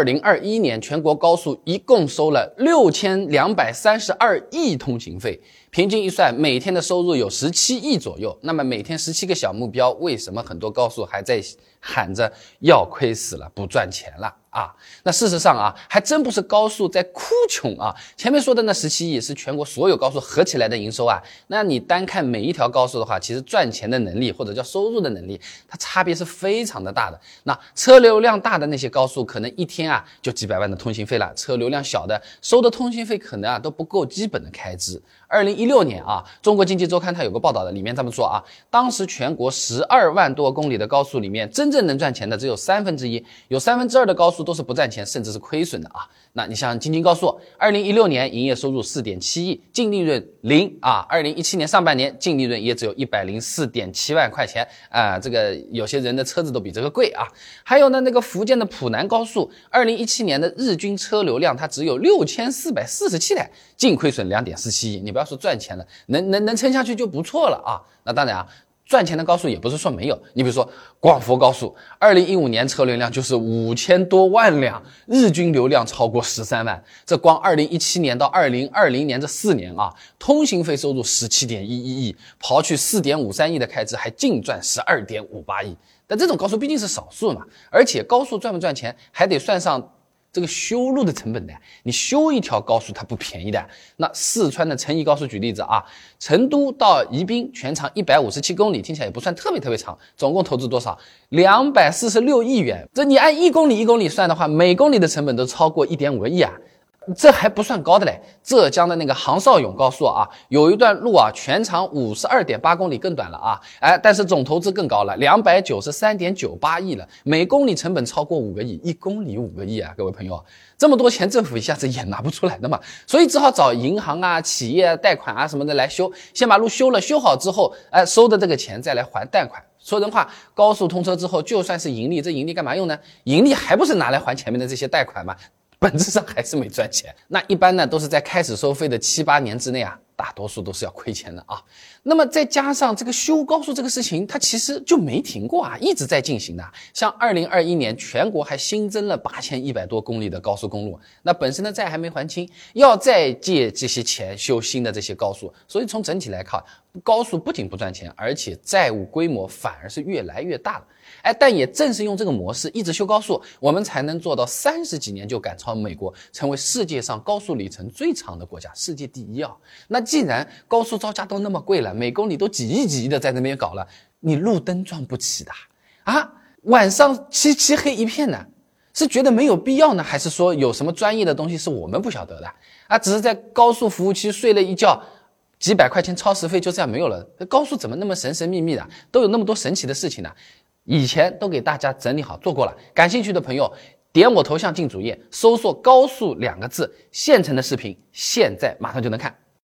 二零二一年全国高速一共收了六千两百三十二亿通行费，平均一算，每天的收入有十七亿左右。那么每天十七个小目标，为什么很多高速还在喊着要亏死了，不赚钱了？啊，那事实上啊，还真不是高速在哭穷啊。前面说的那十七亿是全国所有高速合起来的营收啊。那你单看每一条高速的话，其实赚钱的能力或者叫收入的能力，它差别是非常的大的。那车流量大的那些高速，可能一天啊就几百万的通行费了；车流量小的，收的通行费可能啊都不够基本的开支。二零一一六年啊，中国经济周刊它有个报道的，里面这么说啊，当时全国十二万多公里的高速里面，真正能赚钱的只有三分之一，有三分之二的高速都是不赚钱，甚至是亏损的啊。那你像京津高速，二零一六年营业收入四点七亿，净利润零啊。二零一七年上半年净利润也只有一百零四点七万块钱啊。这个有些人的车子都比这个贵啊。还有呢，那个福建的浦南高速，二零一七年的日均车流量它只有六千四百四十七台，净亏损两点四七亿。你不要说赚赚钱了，能能能撑下去就不错了啊。那当然啊。赚钱的高速也不是说没有，你比如说广佛高速，二零一五年车流量就是五千多万辆，日均流量超过十三万。这光二零一七年到二零二零年这四年啊，通行费收入十七点一一亿，刨去四点五三亿的开支，还净赚十二点五八亿。但这种高速毕竟是少数嘛，而且高速赚不赚钱还得算上。这个修路的成本呢？你修一条高速它不便宜的。那四川的成宜高速举例子啊，成都到宜宾全长一百五十七公里，听起来也不算特别特别长，总共投资多少？两百四十六亿元。这你按一公里一公里算的话，每公里的成本都超过一点五个亿啊。这还不算高的嘞，浙江的那个杭绍甬高速啊，有一段路啊，全长五十二点八公里，更短了啊，哎，但是总投资更高了，两百九十三点九八亿了，每公里成本超过五个亿，一公里五个亿啊，各位朋友，这么多钱政府一下子也拿不出来的嘛，所以只好找银行啊、企业贷款啊什么的来修，先把路修了，修好之后，哎，收的这个钱再来还贷款。说人话，高速通车之后，就算是盈利，这盈利干嘛用呢？盈利还不是拿来还前面的这些贷款吗？本质上还是没赚钱，那一般呢都是在开始收费的七八年之内啊，大多数都是要亏钱的啊。那么再加上这个修高速这个事情，它其实就没停过啊，一直在进行的。像二零二一年全国还新增了八千一百多公里的高速公路，那本身的债还没还清，要再借这些钱修新的这些高速，所以从整体来看，高速不仅不赚钱，而且债务规模反而是越来越大了。哎，但也正是用这个模式一直修高速，我们才能做到三十几年就赶超美国，成为世界上高速里程最长的国家，世界第一啊！那既然高速造价都那么贵了，每公里都几亿几亿的在那边搞了，你路灯装不起的啊！晚上漆漆黑一片呢，是觉得没有必要呢，还是说有什么专业的东西是我们不晓得的啊？只是在高速服务区睡了一觉，几百块钱超时费就这样没有了？高速怎么那么神神秘秘的，都有那么多神奇的事情呢？以前都给大家整理好做过了，感兴趣的朋友点我头像进主页，搜索“高速”两个字，现成的视频，现在马上就能看。